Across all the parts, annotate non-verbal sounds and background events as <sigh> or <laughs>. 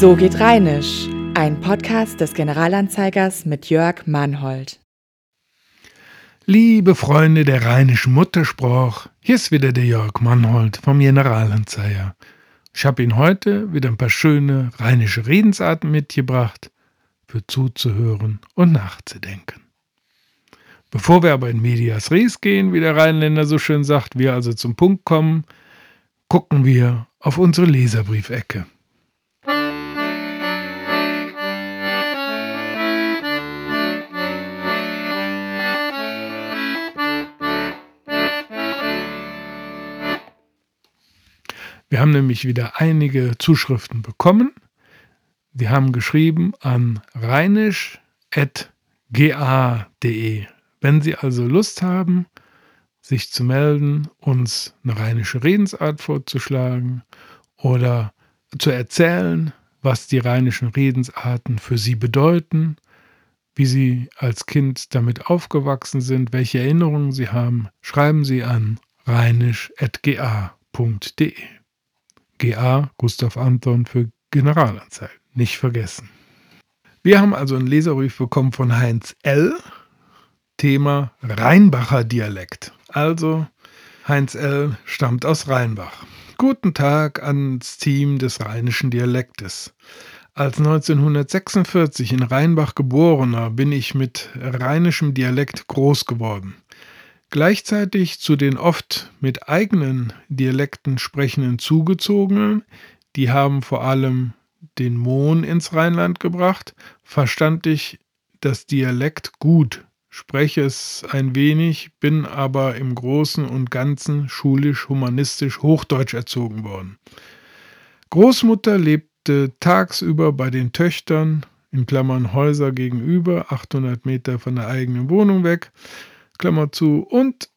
So geht Rheinisch, ein Podcast des Generalanzeigers mit Jörg Mannhold. Liebe Freunde der rheinischen Muttersprache, hier ist wieder der Jörg Mannhold vom Generalanzeiger. Ich habe Ihnen heute wieder ein paar schöne rheinische Redensarten mitgebracht, für zuzuhören und nachzudenken. Bevor wir aber in Medias Res gehen, wie der Rheinländer so schön sagt, wir also zum Punkt kommen, gucken wir auf unsere Leserbriefecke. Wir haben nämlich wieder einige Zuschriften bekommen. Die haben geschrieben an rheinisch.ga.de. Wenn Sie also Lust haben, sich zu melden, uns eine rheinische Redensart vorzuschlagen oder zu erzählen, was die rheinischen Redensarten für Sie bedeuten, wie Sie als Kind damit aufgewachsen sind, welche Erinnerungen Sie haben, schreiben Sie an rheinisch.ga.de. GA Gustav Anton für Generalanzeigen. Nicht vergessen. Wir haben also einen Leserbrief bekommen von Heinz L. Thema Rheinbacher Dialekt. Also Heinz L. stammt aus Rheinbach. Guten Tag ans Team des rheinischen Dialektes. Als 1946 in Rheinbach geborener bin ich mit rheinischem Dialekt groß geworden. Gleichzeitig zu den oft mit eigenen Dialekten sprechenden Zugezogenen, die haben vor allem den Mohn ins Rheinland gebracht, verstand ich das Dialekt gut, spreche es ein wenig, bin aber im Großen und Ganzen schulisch, humanistisch, hochdeutsch erzogen worden. Großmutter lebte tagsüber bei den Töchtern, in Klammern Häuser gegenüber, 800 Meter von der eigenen Wohnung weg. Klammer zu, und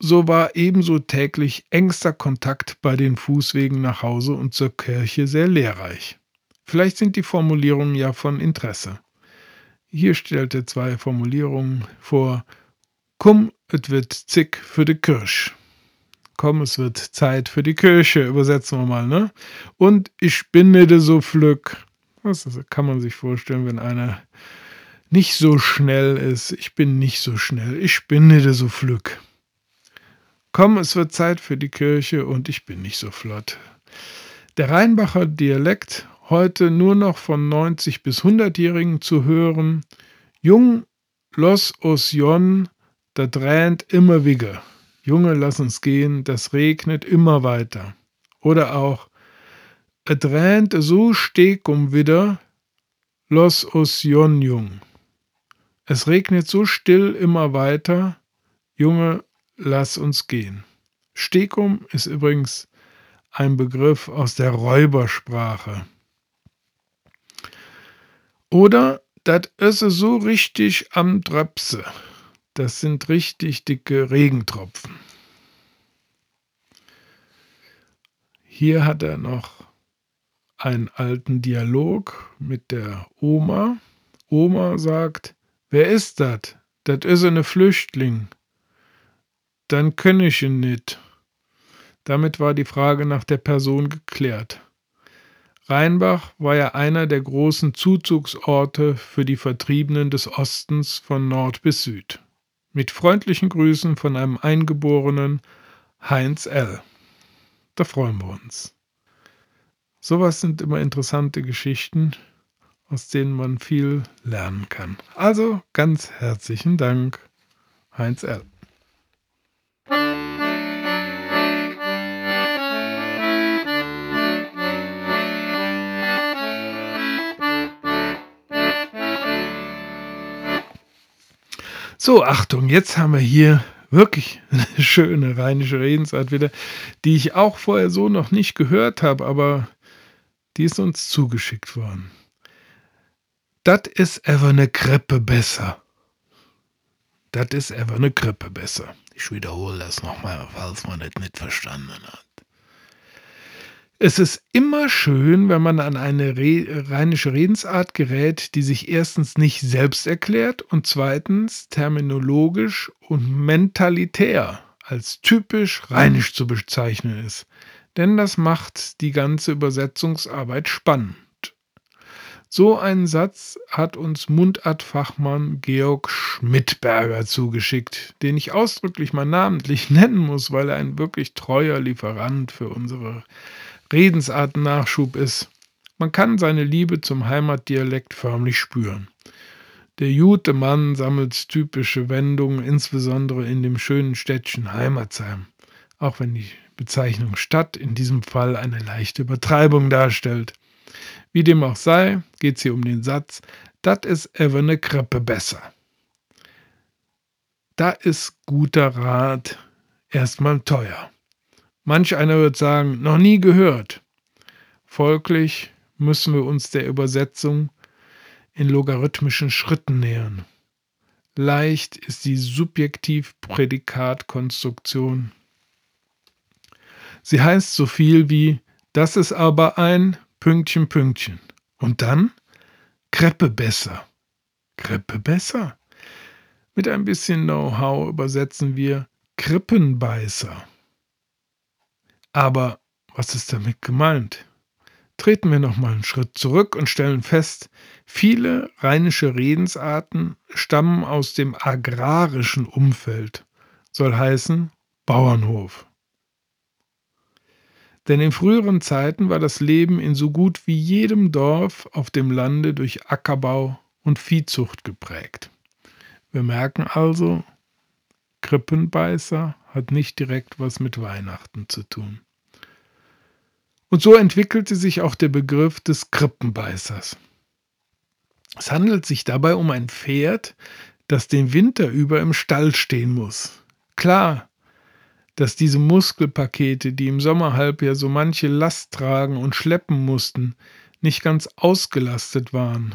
so war ebenso täglich engster Kontakt bei den Fußwegen nach Hause und zur Kirche sehr lehrreich. Vielleicht sind die Formulierungen ja von Interesse. Hier stellt er zwei Formulierungen vor. Komm, es wird zick für die Kirsch. Komm, es wird Zeit für die Kirche, übersetzen wir mal, ne? Und ich bin nicht so flück. Das kann man sich vorstellen, wenn einer nicht so schnell ist. Ich bin nicht so schnell. Ich bin nicht so flück. Komm, es wird Zeit für die Kirche und ich bin nicht so flott. Der Rheinbacher Dialekt, heute nur noch von 90 bis 100-Jährigen zu hören. Jung, los os jon, da drähnt immer wigge. Junge, lass uns gehen, das regnet immer weiter. Oder auch, er drähnt so steg um wieder, los os jon jung. Es regnet so still immer weiter. Junge, lass uns gehen. Stekum ist übrigens ein Begriff aus der Räubersprache. Oder das ist so richtig am Tröpse. Das sind richtig dicke Regentropfen. Hier hat er noch einen alten Dialog mit der Oma. Oma sagt, Wer ist dat? Dat is eine Flüchtling. Dann kenn ich ihn nicht. Damit war die Frage nach der Person geklärt. Rheinbach war ja einer der großen Zuzugsorte für die Vertriebenen des Ostens von Nord bis Süd. Mit freundlichen Grüßen von einem Eingeborenen Heinz L. Da freuen wir uns. Sowas sind immer interessante Geschichten, aus denen man viel lernen kann. Also ganz herzlichen Dank, Heinz L. So, Achtung, jetzt haben wir hier wirklich eine <laughs> schöne rheinische Redensart wieder, die ich auch vorher so noch nicht gehört habe, aber die ist uns zugeschickt worden. Das ist ever eine Krippe besser. Das ist ever eine Krippe besser. Ich wiederhole das nochmal, falls man das nicht verstanden hat. Es ist immer schön, wenn man an eine Re rheinische Redensart gerät, die sich erstens nicht selbst erklärt und zweitens terminologisch und mentalitär als typisch rheinisch zu bezeichnen ist. Denn das macht die ganze Übersetzungsarbeit spannend. So einen Satz hat uns Mundartfachmann Georg Schmidberger zugeschickt, den ich ausdrücklich mal namentlich <laughs> nennen muss, weil er ein wirklich treuer Lieferant für unsere Redensarten-Nachschub ist. Man kann seine Liebe zum Heimatdialekt förmlich spüren. Der gute Mann sammelt typische Wendungen, insbesondere in dem schönen Städtchen Heimatsheim, auch wenn die Bezeichnung Stadt in diesem Fall eine leichte Übertreibung darstellt. Wie dem auch sei, geht es hier um den Satz, dat is ever ne Krippe besser. Da ist guter Rat erstmal teuer. Manch einer wird sagen, noch nie gehört. Folglich müssen wir uns der Übersetzung in logarithmischen Schritten nähern. Leicht ist die Subjektiv-Prädikat-Konstruktion. Sie heißt so viel wie, das ist aber ein Pünktchen, Pünktchen. Und dann Kreppe besser. Kreppe besser. Mit ein bisschen Know-how übersetzen wir Krippenbeißer. Aber was ist damit gemeint? Treten wir noch mal einen Schritt zurück und stellen fest, viele rheinische Redensarten stammen aus dem agrarischen Umfeld, soll heißen Bauernhof. Denn in früheren Zeiten war das Leben in so gut wie jedem Dorf auf dem Lande durch Ackerbau und Viehzucht geprägt. Wir merken also, Krippenbeißer hat nicht direkt was mit Weihnachten zu tun. Und so entwickelte sich auch der Begriff des Krippenbeißers. Es handelt sich dabei um ein Pferd, das den Winter über im Stall stehen muss. Klar, dass diese Muskelpakete, die im Sommerhalbjahr so manche Last tragen und schleppen mussten, nicht ganz ausgelastet waren.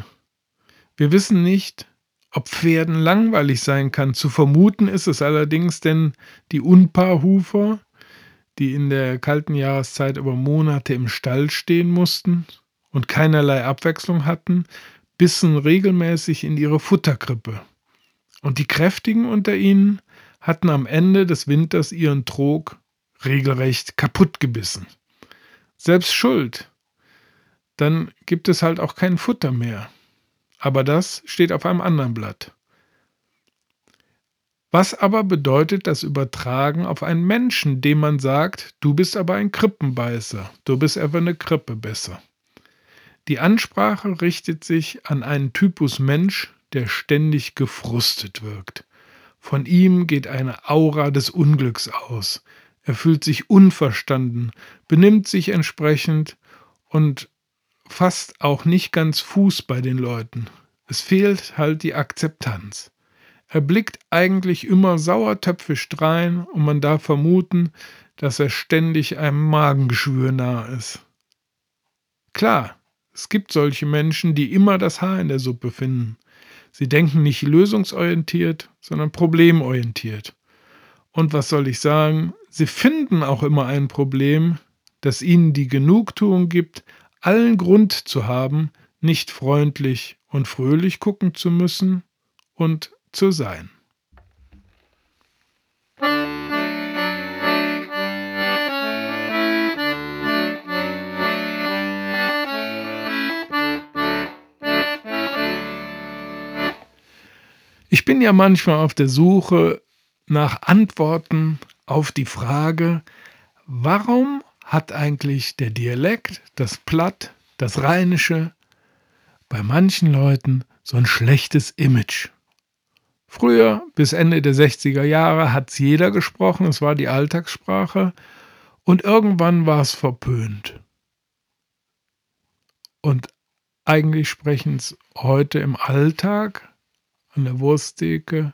Wir wissen nicht, ob Pferden langweilig sein kann. Zu vermuten ist es allerdings, denn die Unpaarhufer, die in der kalten Jahreszeit über Monate im Stall stehen mussten und keinerlei Abwechslung hatten, bissen regelmäßig in ihre Futterkrippe. Und die Kräftigen unter ihnen hatten am Ende des Winters ihren Trog regelrecht kaputt gebissen. Selbst schuld. Dann gibt es halt auch kein Futter mehr. Aber das steht auf einem anderen Blatt. Was aber bedeutet das Übertragen auf einen Menschen, dem man sagt, du bist aber ein Krippenbeißer, du bist aber eine Krippe besser? Die Ansprache richtet sich an einen Typus Mensch, der ständig gefrustet wirkt. Von ihm geht eine Aura des Unglücks aus. Er fühlt sich unverstanden, benimmt sich entsprechend und fasst auch nicht ganz Fuß bei den Leuten. Es fehlt halt die Akzeptanz. Er blickt eigentlich immer sauertöpfisch drein und man darf vermuten, dass er ständig einem Magengeschwür nahe ist. Klar, es gibt solche Menschen, die immer das Haar in der Suppe finden. Sie denken nicht lösungsorientiert, sondern problemorientiert. Und was soll ich sagen? Sie finden auch immer ein Problem, das ihnen die Genugtuung gibt, allen Grund zu haben, nicht freundlich und fröhlich gucken zu müssen und zu sein. Bin ja manchmal auf der Suche nach Antworten auf die Frage, warum hat eigentlich der Dialekt, das Platt, das Rheinische bei manchen Leuten so ein schlechtes Image? Früher, bis Ende der 60er Jahre, hat es jeder gesprochen, es war die Alltagssprache und irgendwann war es verpönt. Und eigentlich sprechen es heute im Alltag an der Wursttheke,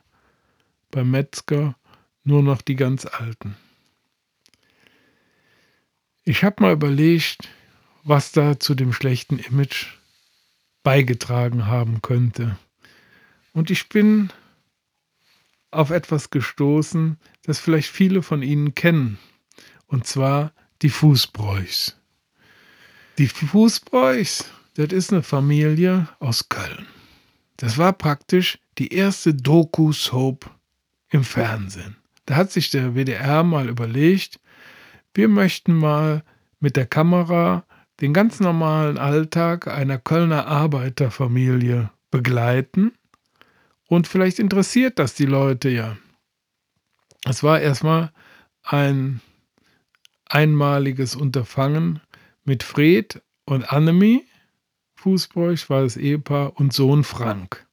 beim Metzger, nur noch die ganz alten. Ich habe mal überlegt, was da zu dem schlechten Image beigetragen haben könnte. Und ich bin auf etwas gestoßen, das vielleicht viele von Ihnen kennen. Und zwar die Fußbräuchs. Die Fußbräuchs, das ist eine Familie aus Köln. Das war praktisch die erste Doku-Soap im Fernsehen. Da hat sich der WDR mal überlegt, wir möchten mal mit der Kamera den ganz normalen Alltag einer Kölner Arbeiterfamilie begleiten. Und vielleicht interessiert das die Leute ja. Es war erstmal ein einmaliges Unterfangen mit Fred und Annemie. Fußbräuch war das Ehepaar und Sohn Frank.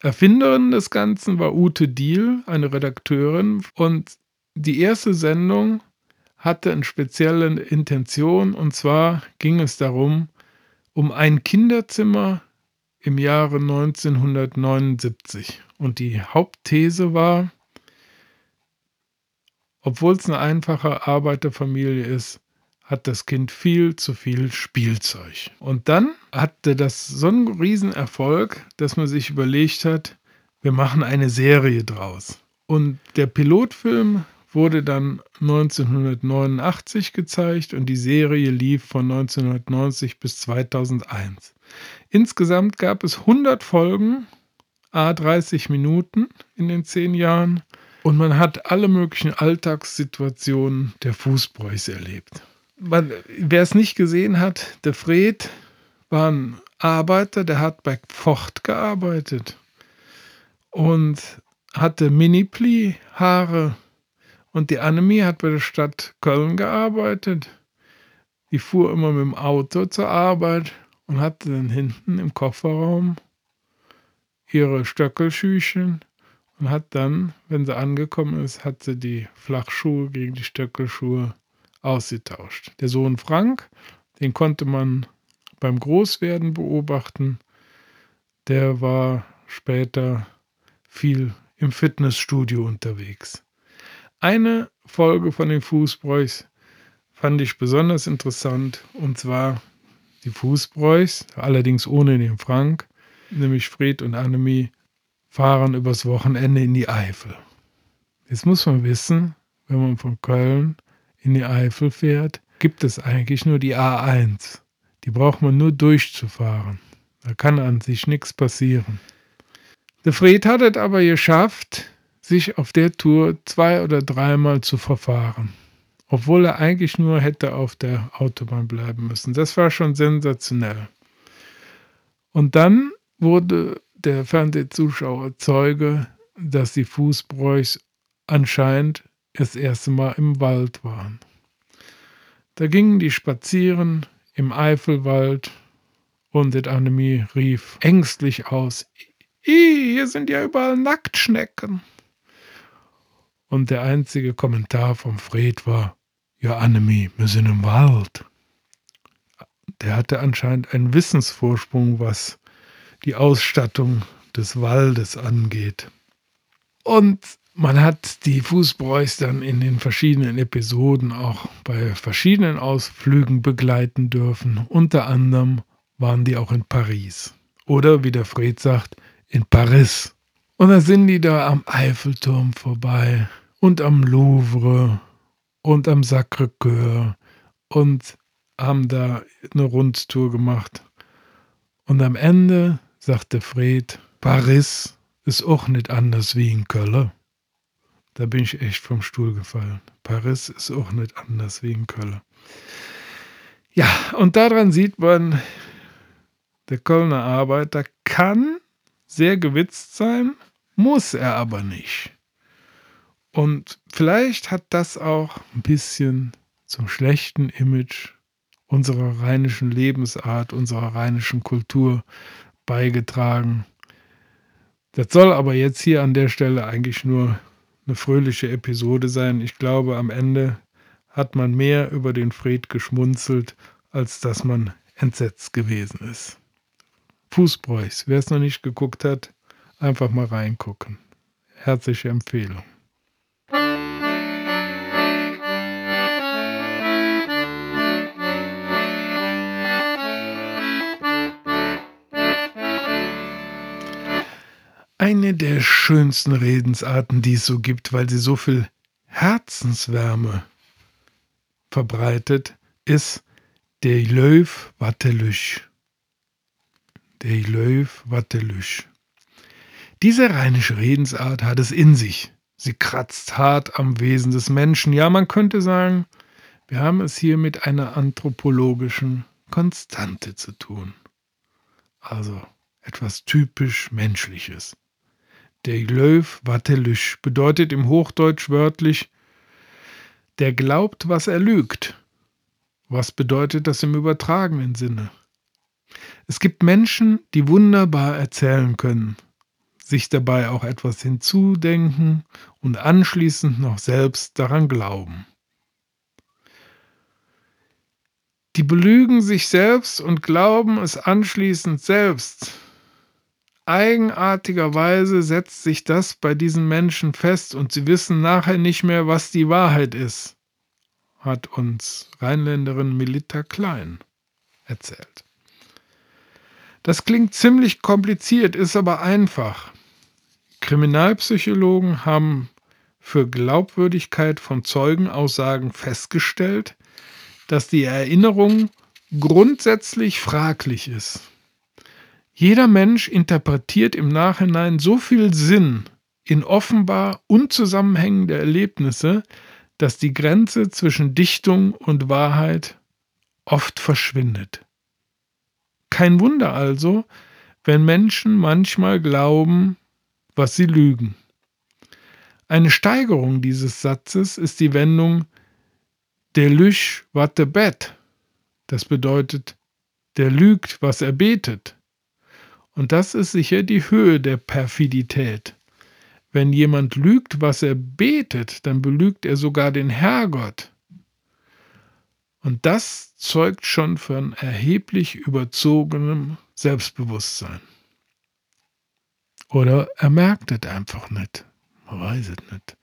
Erfinderin des Ganzen war Ute Diel, eine Redakteurin. Und die erste Sendung hatte eine spezielle Intention. Und zwar ging es darum, um ein Kinderzimmer im Jahre 1979. Und die Hauptthese war, obwohl es eine einfache Arbeiterfamilie ist, hat das Kind viel zu viel Spielzeug. Und dann hatte das so einen Riesenerfolg, dass man sich überlegt hat, wir machen eine Serie draus. Und der Pilotfilm wurde dann 1989 gezeigt und die Serie lief von 1990 bis 2001. Insgesamt gab es 100 Folgen, a 30 Minuten in den zehn Jahren und man hat alle möglichen Alltagssituationen der Fußbräuchs erlebt. Wer es nicht gesehen hat, der Fred war ein Arbeiter, der hat bei Ford gearbeitet und hatte Mini-Pli-Haare. Und die Annemie hat bei der Stadt Köln gearbeitet. Die fuhr immer mit dem Auto zur Arbeit und hatte dann hinten im Kofferraum ihre Stöckelschüchen und hat dann, wenn sie angekommen ist, hat sie die Flachschuhe gegen die Stöckelschuhe ausgetauscht. Der Sohn Frank, den konnte man beim Großwerden beobachten. Der war später viel im Fitnessstudio unterwegs. Eine Folge von den Fußbräuchs fand ich besonders interessant und zwar die Fußbräuchs, allerdings ohne den Frank, nämlich Fred und Annemie, fahren übers Wochenende in die Eifel. Jetzt muss man wissen, wenn man von Köln in die Eifel fährt, gibt es eigentlich nur die A1. Die braucht man nur durchzufahren. Da kann an sich nichts passieren. Der Fred hat es aber geschafft, sich auf der Tour zwei oder dreimal zu verfahren obwohl er eigentlich nur hätte auf der Autobahn bleiben müssen. Das war schon sensationell. Und dann wurde der Fernsehzuschauer Zeuge, dass die Fußbräuchs anscheinend das erste Mal im Wald waren. Da gingen die spazieren im Eifelwald und die Annemie rief ängstlich aus: hier sind ja überall Nacktschnecken. Und der einzige Kommentar vom Fred war: ja, Annemie, wir sind im Wald. Der hatte anscheinend einen Wissensvorsprung, was die Ausstattung des Waldes angeht. Und man hat die Fußbräuchs dann in den verschiedenen Episoden auch bei verschiedenen Ausflügen begleiten dürfen. Unter anderem waren die auch in Paris. Oder wie der Fred sagt, in Paris. Und da sind die da am Eiffelturm vorbei und am Louvre und am Sacré-Cœur und haben da eine Rundtour gemacht. Und am Ende sagte Fred, Paris ist auch nicht anders wie in Köln. Da bin ich echt vom Stuhl gefallen. Paris ist auch nicht anders wie in Köln. Ja, und daran sieht man, der Kölner Arbeiter kann sehr gewitzt sein, muss er aber nicht. Und vielleicht hat das auch ein bisschen zum schlechten Image unserer rheinischen Lebensart, unserer rheinischen Kultur beigetragen. Das soll aber jetzt hier an der Stelle eigentlich nur eine fröhliche Episode sein. Ich glaube, am Ende hat man mehr über den Fred geschmunzelt, als dass man entsetzt gewesen ist. Fußbräuchs, wer es noch nicht geguckt hat, einfach mal reingucken. Herzliche Empfehlung. Eine der schönsten Redensarten, die es so gibt, weil sie so viel Herzenswärme verbreitet, ist der Löw Wattelüsch. Der Löw Wattelüsch. Diese rheinische Redensart hat es in sich. Sie kratzt hart am Wesen des Menschen. Ja, man könnte sagen, wir haben es hier mit einer anthropologischen Konstante zu tun. Also etwas typisch Menschliches. Der Löw Wattelüsch bedeutet im Hochdeutsch wörtlich, der glaubt, was er lügt. Was bedeutet das im übertragenen Sinne? Es gibt Menschen, die wunderbar erzählen können, sich dabei auch etwas hinzudenken und anschließend noch selbst daran glauben. Die belügen sich selbst und glauben es anschließend selbst. Eigenartigerweise setzt sich das bei diesen Menschen fest und sie wissen nachher nicht mehr, was die Wahrheit ist, hat uns Rheinländerin Melita Klein erzählt. Das klingt ziemlich kompliziert, ist aber einfach. Kriminalpsychologen haben für Glaubwürdigkeit von Zeugenaussagen festgestellt, dass die Erinnerung grundsätzlich fraglich ist. Jeder Mensch interpretiert im Nachhinein so viel Sinn in offenbar unzusammenhängende Erlebnisse, dass die Grenze zwischen Dichtung und Wahrheit oft verschwindet. Kein Wunder also, wenn Menschen manchmal glauben, was sie lügen. Eine Steigerung dieses Satzes ist die Wendung der lüsch wat de bet. Das bedeutet, der lügt, was er betet. Und das ist sicher die Höhe der Perfidität. Wenn jemand lügt, was er betet, dann belügt er sogar den Herrgott. Und das zeugt schon von erheblich überzogenem Selbstbewusstsein. Oder er merkt es einfach nicht. Man weiß es nicht.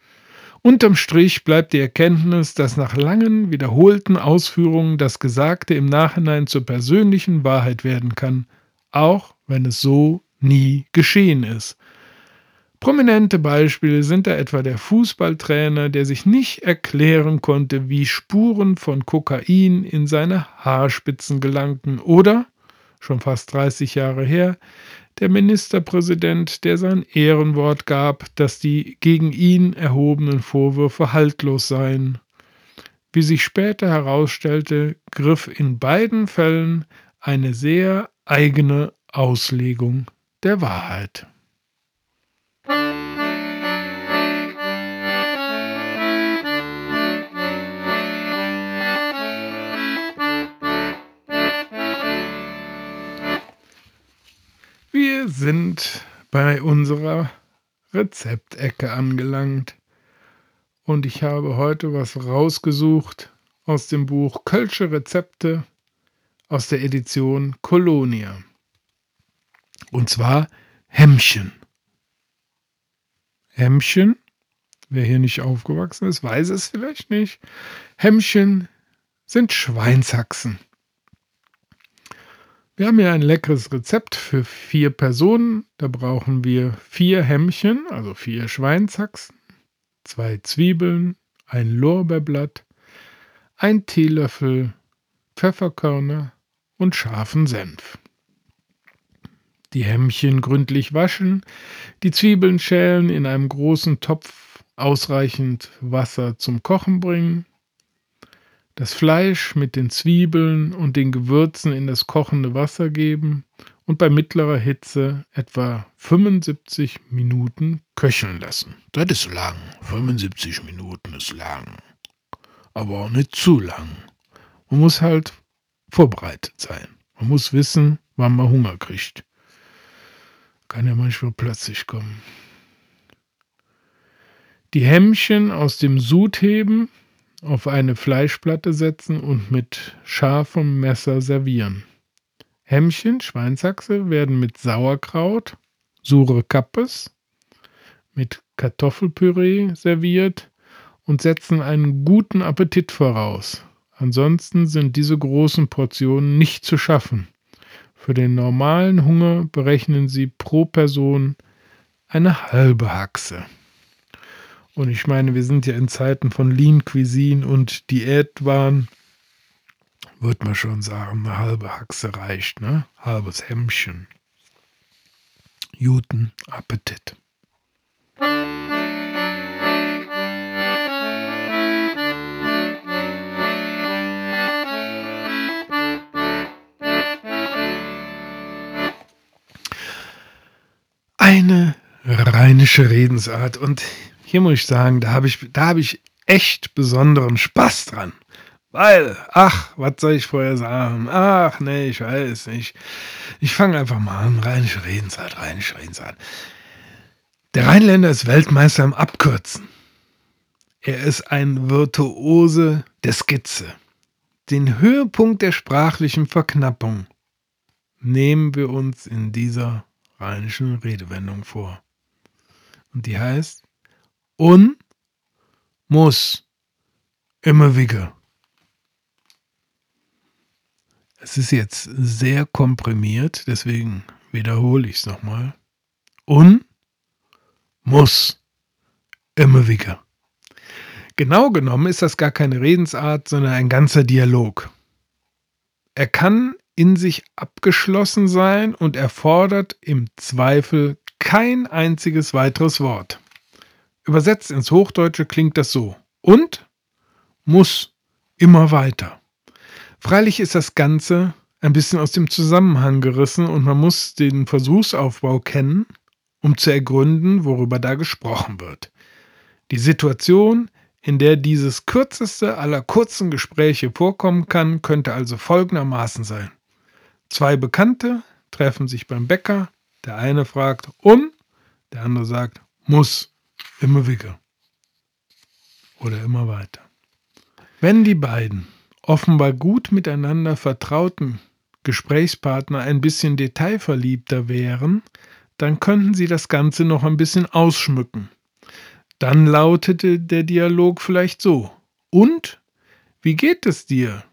Unterm Strich bleibt die Erkenntnis, dass nach langen, wiederholten Ausführungen das Gesagte im Nachhinein zur persönlichen Wahrheit werden kann, auch wenn es so nie geschehen ist. Prominente Beispiele sind da etwa der Fußballtrainer, der sich nicht erklären konnte, wie Spuren von Kokain in seine Haarspitzen gelangten, oder, schon fast 30 Jahre her, der Ministerpräsident, der sein Ehrenwort gab, dass die gegen ihn erhobenen Vorwürfe haltlos seien. Wie sich später herausstellte, griff in beiden Fällen eine sehr eigene Auslegung der Wahrheit. Wir sind bei unserer Rezeptecke angelangt und ich habe heute was rausgesucht aus dem Buch Kölsche Rezepte aus der Edition Kolonia. Und zwar Hemmchen. Hemmchen, wer hier nicht aufgewachsen ist, weiß es vielleicht nicht. Hemmchen sind Schweinshaxen. Wir haben hier ein leckeres Rezept für vier Personen. Da brauchen wir vier Hemmchen, also vier Schweinshaxen, zwei Zwiebeln, ein Lorbeerblatt, ein Teelöffel Pfefferkörner und scharfen Senf die Hämmchen gründlich waschen, die Zwiebeln schälen, in einem großen Topf ausreichend Wasser zum Kochen bringen, das Fleisch mit den Zwiebeln und den Gewürzen in das kochende Wasser geben und bei mittlerer Hitze etwa 75 Minuten köcheln lassen. Das ist lang. 75 Minuten ist lang. Aber auch nicht zu lang. Man muss halt vorbereitet sein. Man muss wissen, wann man Hunger kriegt. Kann ja manchmal plötzlich kommen. Die Hämmchen aus dem Sud heben, auf eine Fleischplatte setzen und mit scharfem Messer servieren. Hämmchen, Schweinsachse, werden mit Sauerkraut, Sure Kappes, mit Kartoffelpüree serviert und setzen einen guten Appetit voraus. Ansonsten sind diese großen Portionen nicht zu schaffen. Für den normalen Hunger berechnen sie pro Person eine halbe Haxe. Und ich meine, wir sind ja in Zeiten von Lean Cuisine und Diätwahn. Würde man schon sagen, eine halbe Haxe reicht, ne? Halbes Hemmchen. Guten Appetit. Rheinische Redensart. Und hier muss ich sagen, da habe ich, da habe ich echt besonderen Spaß dran. Weil, ach, was soll ich vorher sagen? Ach, nee, ich weiß nicht. Ich fange einfach mal an. Rheinische Redensart, rheinische Redensart. Der Rheinländer ist Weltmeister im Abkürzen. Er ist ein Virtuose der Skizze. Den Höhepunkt der sprachlichen Verknappung nehmen wir uns in dieser rheinischen Redewendung vor. Und die heißt un muss immer wieder. Es ist jetzt sehr komprimiert, deswegen wiederhole ich es nochmal. Un muss immer wieder. Genau genommen ist das gar keine Redensart, sondern ein ganzer Dialog. Er kann in sich abgeschlossen sein und erfordert im Zweifel kein einziges weiteres Wort. Übersetzt ins Hochdeutsche klingt das so. Und muss immer weiter. Freilich ist das Ganze ein bisschen aus dem Zusammenhang gerissen und man muss den Versuchsaufbau kennen, um zu ergründen, worüber da gesprochen wird. Die Situation, in der dieses kürzeste aller kurzen Gespräche vorkommen kann, könnte also folgendermaßen sein. Zwei Bekannte treffen sich beim Bäcker. Der eine fragt um, der andere sagt muss, immer wieder. Oder immer weiter. Wenn die beiden offenbar gut miteinander vertrauten Gesprächspartner ein bisschen detailverliebter wären, dann könnten sie das Ganze noch ein bisschen ausschmücken. Dann lautete der Dialog vielleicht so. Und? Wie geht es dir?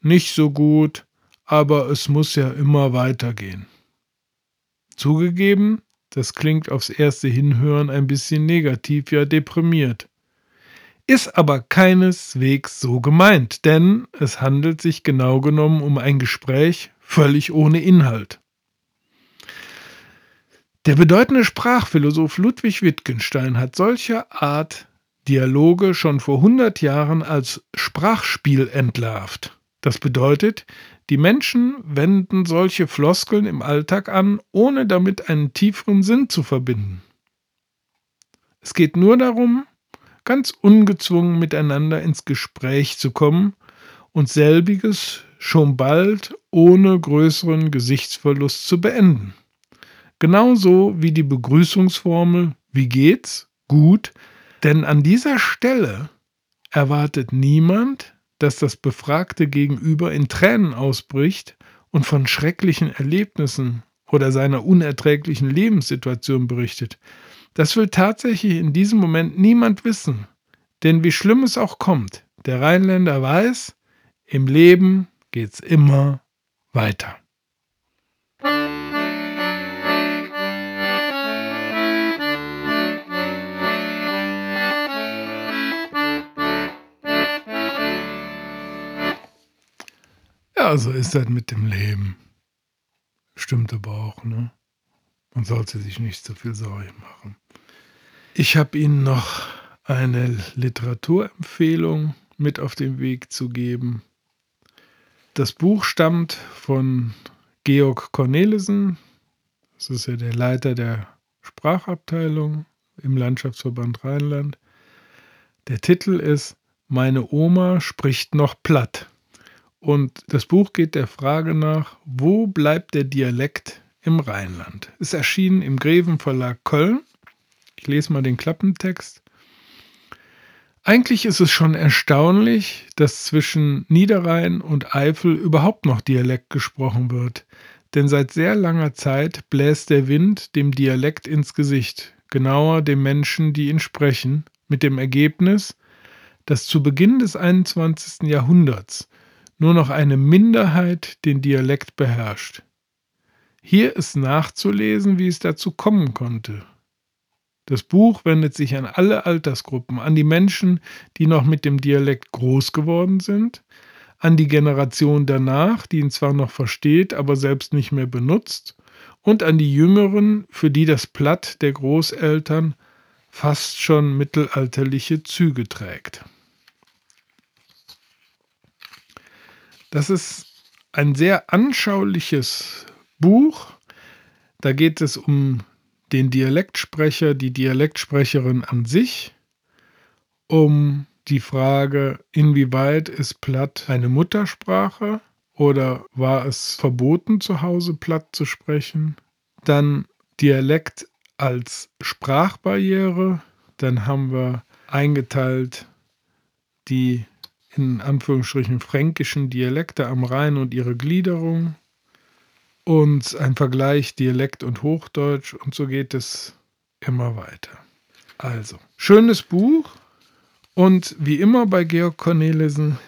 Nicht so gut, aber es muss ja immer weitergehen. Zugegeben, das klingt aufs erste Hinhören ein bisschen negativ, ja deprimiert. Ist aber keineswegs so gemeint, denn es handelt sich genau genommen um ein Gespräch völlig ohne Inhalt. Der bedeutende Sprachphilosoph Ludwig Wittgenstein hat solche Art Dialoge schon vor 100 Jahren als Sprachspiel entlarvt. Das bedeutet, die Menschen wenden solche Floskeln im Alltag an, ohne damit einen tieferen Sinn zu verbinden. Es geht nur darum, ganz ungezwungen miteinander ins Gespräch zu kommen und selbiges schon bald ohne größeren Gesichtsverlust zu beenden. Genauso wie die Begrüßungsformel Wie geht's? Gut, denn an dieser Stelle erwartet niemand, dass das befragte Gegenüber in Tränen ausbricht und von schrecklichen Erlebnissen oder seiner unerträglichen Lebenssituation berichtet. Das will tatsächlich in diesem Moment niemand wissen. Denn wie schlimm es auch kommt, der Rheinländer weiß, im Leben geht's immer weiter. So ist das mit dem Leben. Stimmt aber auch, ne? Man sollte sich nicht so viel Sorge machen. Ich habe Ihnen noch eine Literaturempfehlung mit auf den Weg zu geben. Das Buch stammt von Georg Cornelissen. Das ist ja der Leiter der Sprachabteilung im Landschaftsverband Rheinland. Der Titel ist Meine Oma spricht noch platt. Und das Buch geht der Frage nach, wo bleibt der Dialekt im Rheinland? Es erschien im Greven Verlag Köln. Ich lese mal den Klappentext. Eigentlich ist es schon erstaunlich, dass zwischen Niederrhein und Eifel überhaupt noch Dialekt gesprochen wird. Denn seit sehr langer Zeit bläst der Wind dem Dialekt ins Gesicht, genauer den Menschen, die ihn sprechen, mit dem Ergebnis, dass zu Beginn des 21. Jahrhunderts nur noch eine Minderheit den Dialekt beherrscht. Hier ist nachzulesen, wie es dazu kommen konnte. Das Buch wendet sich an alle Altersgruppen, an die Menschen, die noch mit dem Dialekt groß geworden sind, an die Generation danach, die ihn zwar noch versteht, aber selbst nicht mehr benutzt, und an die Jüngeren, für die das Platt der Großeltern fast schon mittelalterliche Züge trägt. Das ist ein sehr anschauliches Buch. Da geht es um den Dialektsprecher, die Dialektsprecherin an sich, um die Frage, inwieweit ist Platt eine Muttersprache oder war es verboten, zu Hause Platt zu sprechen? Dann Dialekt als Sprachbarriere. Dann haben wir eingeteilt die in Anführungsstrichen fränkischen Dialekte am Rhein und ihre Gliederung und ein Vergleich Dialekt und Hochdeutsch und so geht es immer weiter. Also, schönes Buch und wie immer bei Georg Cornelissen,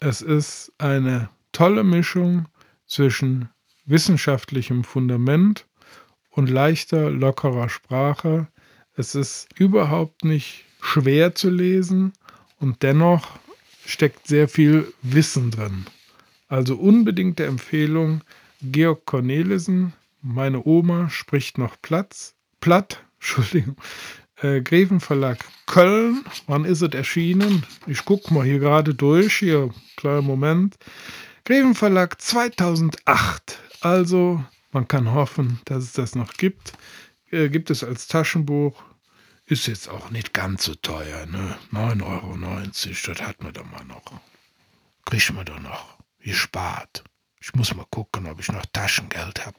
es ist eine tolle Mischung zwischen wissenschaftlichem Fundament und leichter, lockerer Sprache. Es ist überhaupt nicht schwer zu lesen und dennoch steckt sehr viel Wissen drin. Also unbedingte Empfehlung, Georg Cornelissen, meine Oma spricht noch Platz, platt, <laughs> Entschuldigung, äh, Grevenverlag Köln. Wann ist es erschienen? Ich gucke mal hier gerade durch, hier, kleiner Moment. Grevenverlag 2008. Also, man kann hoffen, dass es das noch gibt. Äh, gibt es als Taschenbuch. Ist jetzt auch nicht ganz so teuer, ne? 9,90 Euro, das hat man doch mal noch. Kriegt man doch noch. Gespart. Ich muss mal gucken, ob ich noch Taschengeld habe.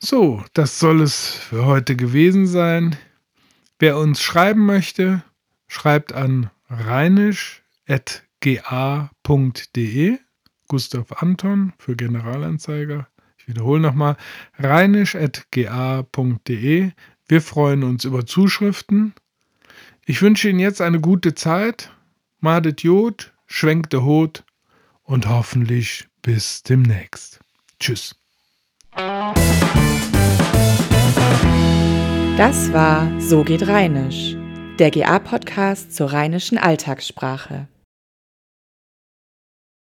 So, das soll es für heute gewesen sein. Wer uns schreiben möchte, schreibt an rheinisch.ga.de. Gustav Anton für Generalanzeiger. Ich wiederhole nochmal, rheinisch.ga.de. Wir freuen uns über Zuschriften. Ich wünsche Ihnen jetzt eine gute Zeit. Madet Jod, schwenkte Hot und hoffentlich bis demnächst. Tschüss. Das war So geht Rheinisch, der GA-Podcast zur rheinischen Alltagssprache.